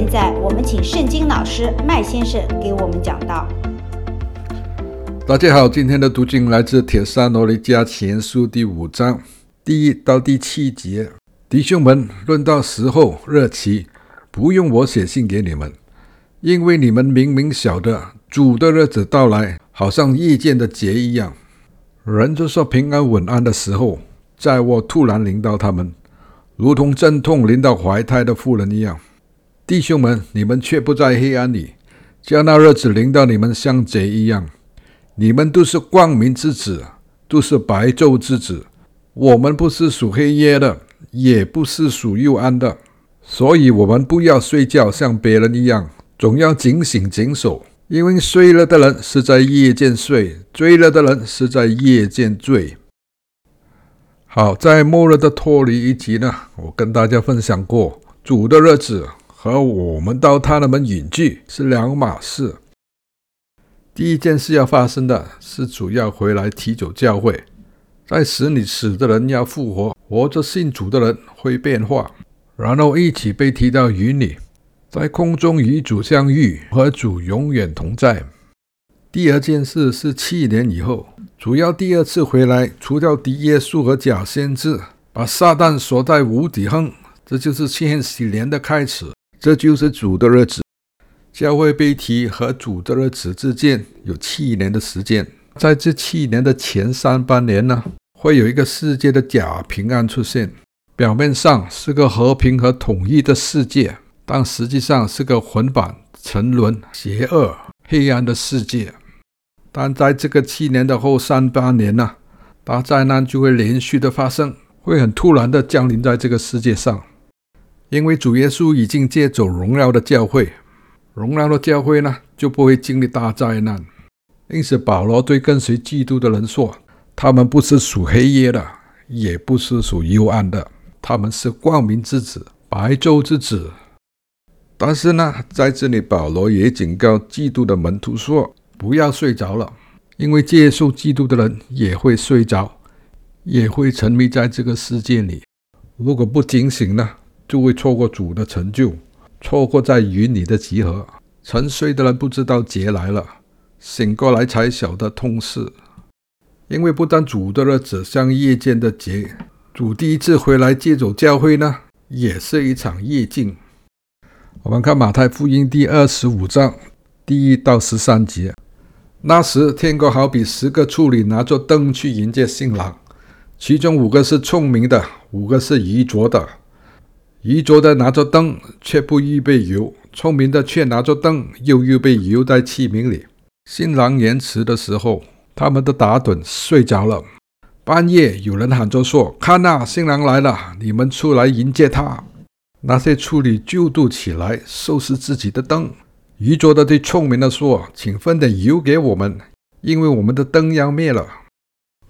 现在我们请圣经老师麦先生给我们讲道。大家好，今天的读经来自《帖撒罗尼加前书》第五章第一到第七节。弟兄们，论到时候日期，不用我写信给你们，因为你们明明晓得主的日子到来，好像夜间的劫一样。人就说平安稳安的时候，在我突然临到他们。如同阵痛临到怀胎的妇人一样，弟兄们，你们却不在黑暗里，叫那日子临到你们像贼一样。你们都是光明之子，都是白昼之子。我们不是属黑夜的，也不是属幽暗的，所以我们不要睡觉，像别人一样，总要警醒警守。因为睡了的人是在夜间睡，醉了的人是在夜间醉。好，在末日的脱离一集呢，我跟大家分享过，主的日子和我们到他那门隐居是两码事。第一件事要发生的是主要回来提走教会，在死里死的人要复活，活着信主的人会变化，然后一起被提到云里，在空中与主相遇，和主永远同在。第二件事是七年以后。主要第二次回来，除掉敌耶稣和假先知，把撒旦锁在无底坑，这就是千禧年的开始，这就是主的日子。教会被提和主的日子之间有七年的时间，在这七年的前三半年呢，会有一个世界的假平安出现，表面上是个和平和统一的世界，但实际上是个混版、沉沦、邪恶、黑暗的世界。但在这个七年的后三八年呢，大灾难就会连续的发生，会很突然的降临在这个世界上。因为主耶稣已经借走荣耀的教会，荣耀的教会呢就不会经历大灾难。因此，保罗对跟随基督的人说：“他们不是属黑夜的，也不是属幽暗的，他们是光明之子，白昼之子。”但是呢，在这里保罗也警告基督的门徒说。不要睡着了，因为接受基督的人也会睡着，也会沉迷在这个世界里。如果不警醒呢，就会错过主的成就，错过在云里的集合。沉睡的人不知道劫来了，醒过来才晓得痛事。因为不但主的日子像夜间的劫，主第一次回来接走教会呢，也是一场夜境。我们看马太福音第二十五章第一到十三节。那时，天国好比十个处女拿着灯去迎接新郎，其中五个是聪明的，五个是愚拙的。愚拙的拿着灯，却不预备油；聪明的却拿着灯，又预备油在器皿里。新郎延迟的时候，他们都打盹睡着了。半夜，有人喊着说：“看呐，新郎来了，你们出来迎接他。”那些处女就都起来收拾自己的灯。愚拙的对聪明的说：“请分点油给我们，因为我们的灯要灭了。”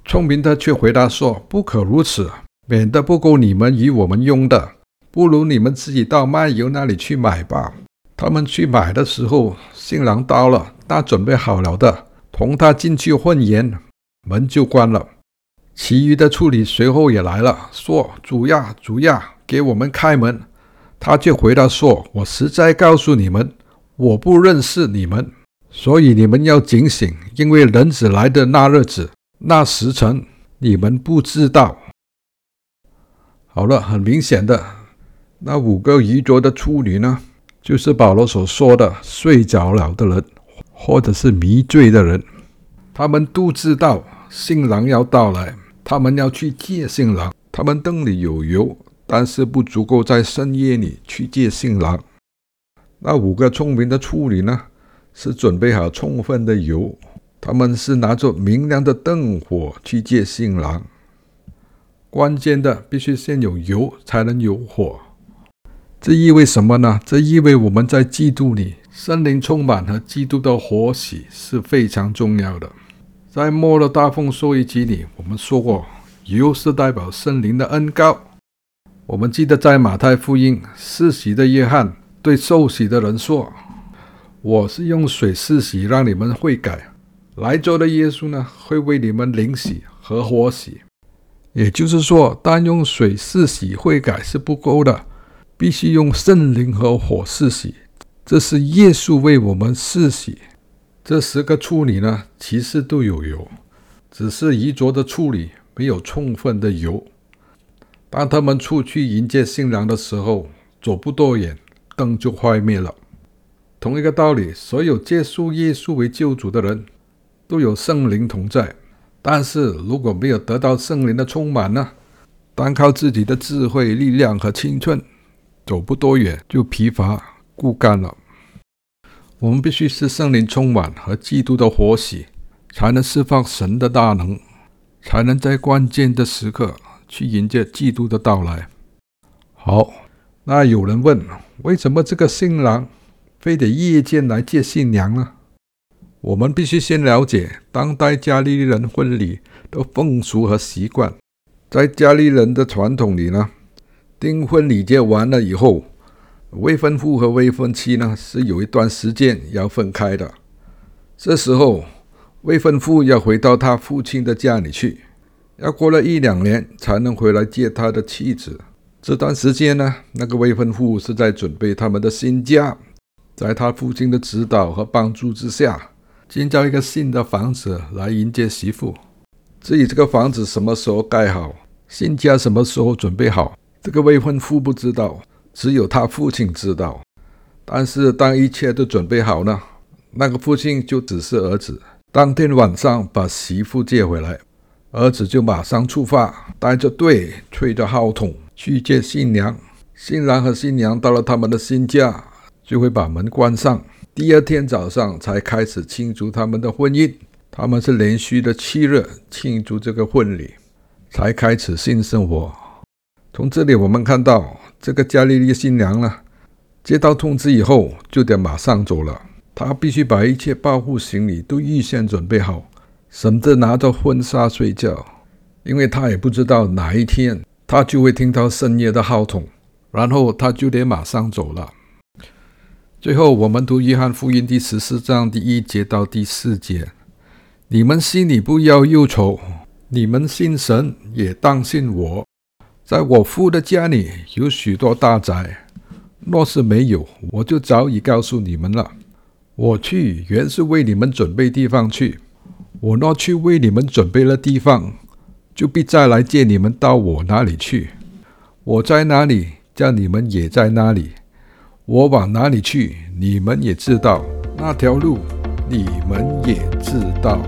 聪明的却回答说：“不可如此，免得不够你们与我们用的。不如你们自己到卖油那里去买吧。”他们去买的时候，新郎到了，那准备好了的，同他进去婚宴，门就关了。其余的处理随后也来了，说：“主呀，主呀，给我们开门。”他却回答说：“我实在告诉你们。”我不认识你们，所以你们要警醒，因为人子来的那日子、那时辰，你们不知道。好了，很明显的，那五个愚拙的处女呢，就是保罗所说的睡着了的人，或者是迷醉的人。他们都知道新郎要到来，他们要去接新郎，他们灯里有油，但是不足够在深夜里去接新郎。那五个聪明的处女呢，是准备好充分的油，他们是拿着明亮的灯火去接新郎。关键的必须先有油，才能有火。这意味什么呢？这意味我们在基督里，圣灵充满和基督的活洗是非常重要的。在末日大丰收一集里，我们说过，油是代表圣灵的恩膏。我们记得在马太福音施洗的约翰。对受洗的人说：“我是用水施洗，让你们悔改。来做的耶稣呢，会为你们灵洗和活洗。也就是说，单用水施洗悔改是不够的，必须用圣灵和火试洗，这是耶稣为我们试洗。这十个处女呢，其实都有油，只是遗着的处女没有充分的油。当他们出去迎接新郎的时候，走不多远，灯就坏灭了。同一个道理，所有接受耶稣为救主的人，都有圣灵同在。但是如果没有得到圣灵的充满呢，单靠自己的智慧、力量和青春，走不多远就疲乏枯干了。我们必须是圣灵充满和基督的活洗，才能释放神的大能，才能在关键的时刻去迎接基督的到来。好，那有人问，为什么这个新郎非得夜间来接新娘呢？我们必须先了解当代加利利人婚礼的风俗和习惯。在加利利人的传统里呢，订婚礼节完了以后，未婚夫和未婚妻呢是有一段时间要分开的。这时候，未婚夫要回到他父亲的家里去，要过了一两年才能回来接他的妻子。这段时间呢，那个未婚夫是在准备他们的新家，在他父亲的指导和帮助之下。建造一个新的房子来迎接媳妇。至于这个房子什么时候盖好，新家什么时候准备好，这个未婚夫不知道，只有他父亲知道。但是当一切都准备好了，那个父亲就指示儿子，当天晚上把媳妇接回来。儿子就马上出发，带着队，吹着号筒去接新娘。新郎和新娘到了他们的新家，就会把门关上。第二天早上才开始庆祝他们的婚姻，他们是连续的七日庆祝这个婚礼，才开始新生活。从这里我们看到，这个加利利新娘呢，接到通知以后就得马上走了，她必须把一切保护行李都预先准备好，省得拿着婚纱睡觉，因为她也不知道哪一天她就会听到深夜的号筒，然后她就得马上走了。最后，我们读约翰福音第十四章第一节到第四节：你们心里不要忧愁，你们信神也当信我。在我父的家里有许多大宅，若是没有，我就早已告诉你们了。我去原是为你们准备地方去。我若去为你们准备了地方，就必再来接你们到我那里去。我在哪里，叫你们也在哪里。我往哪里去，你们也知道；那条路，你们也知道。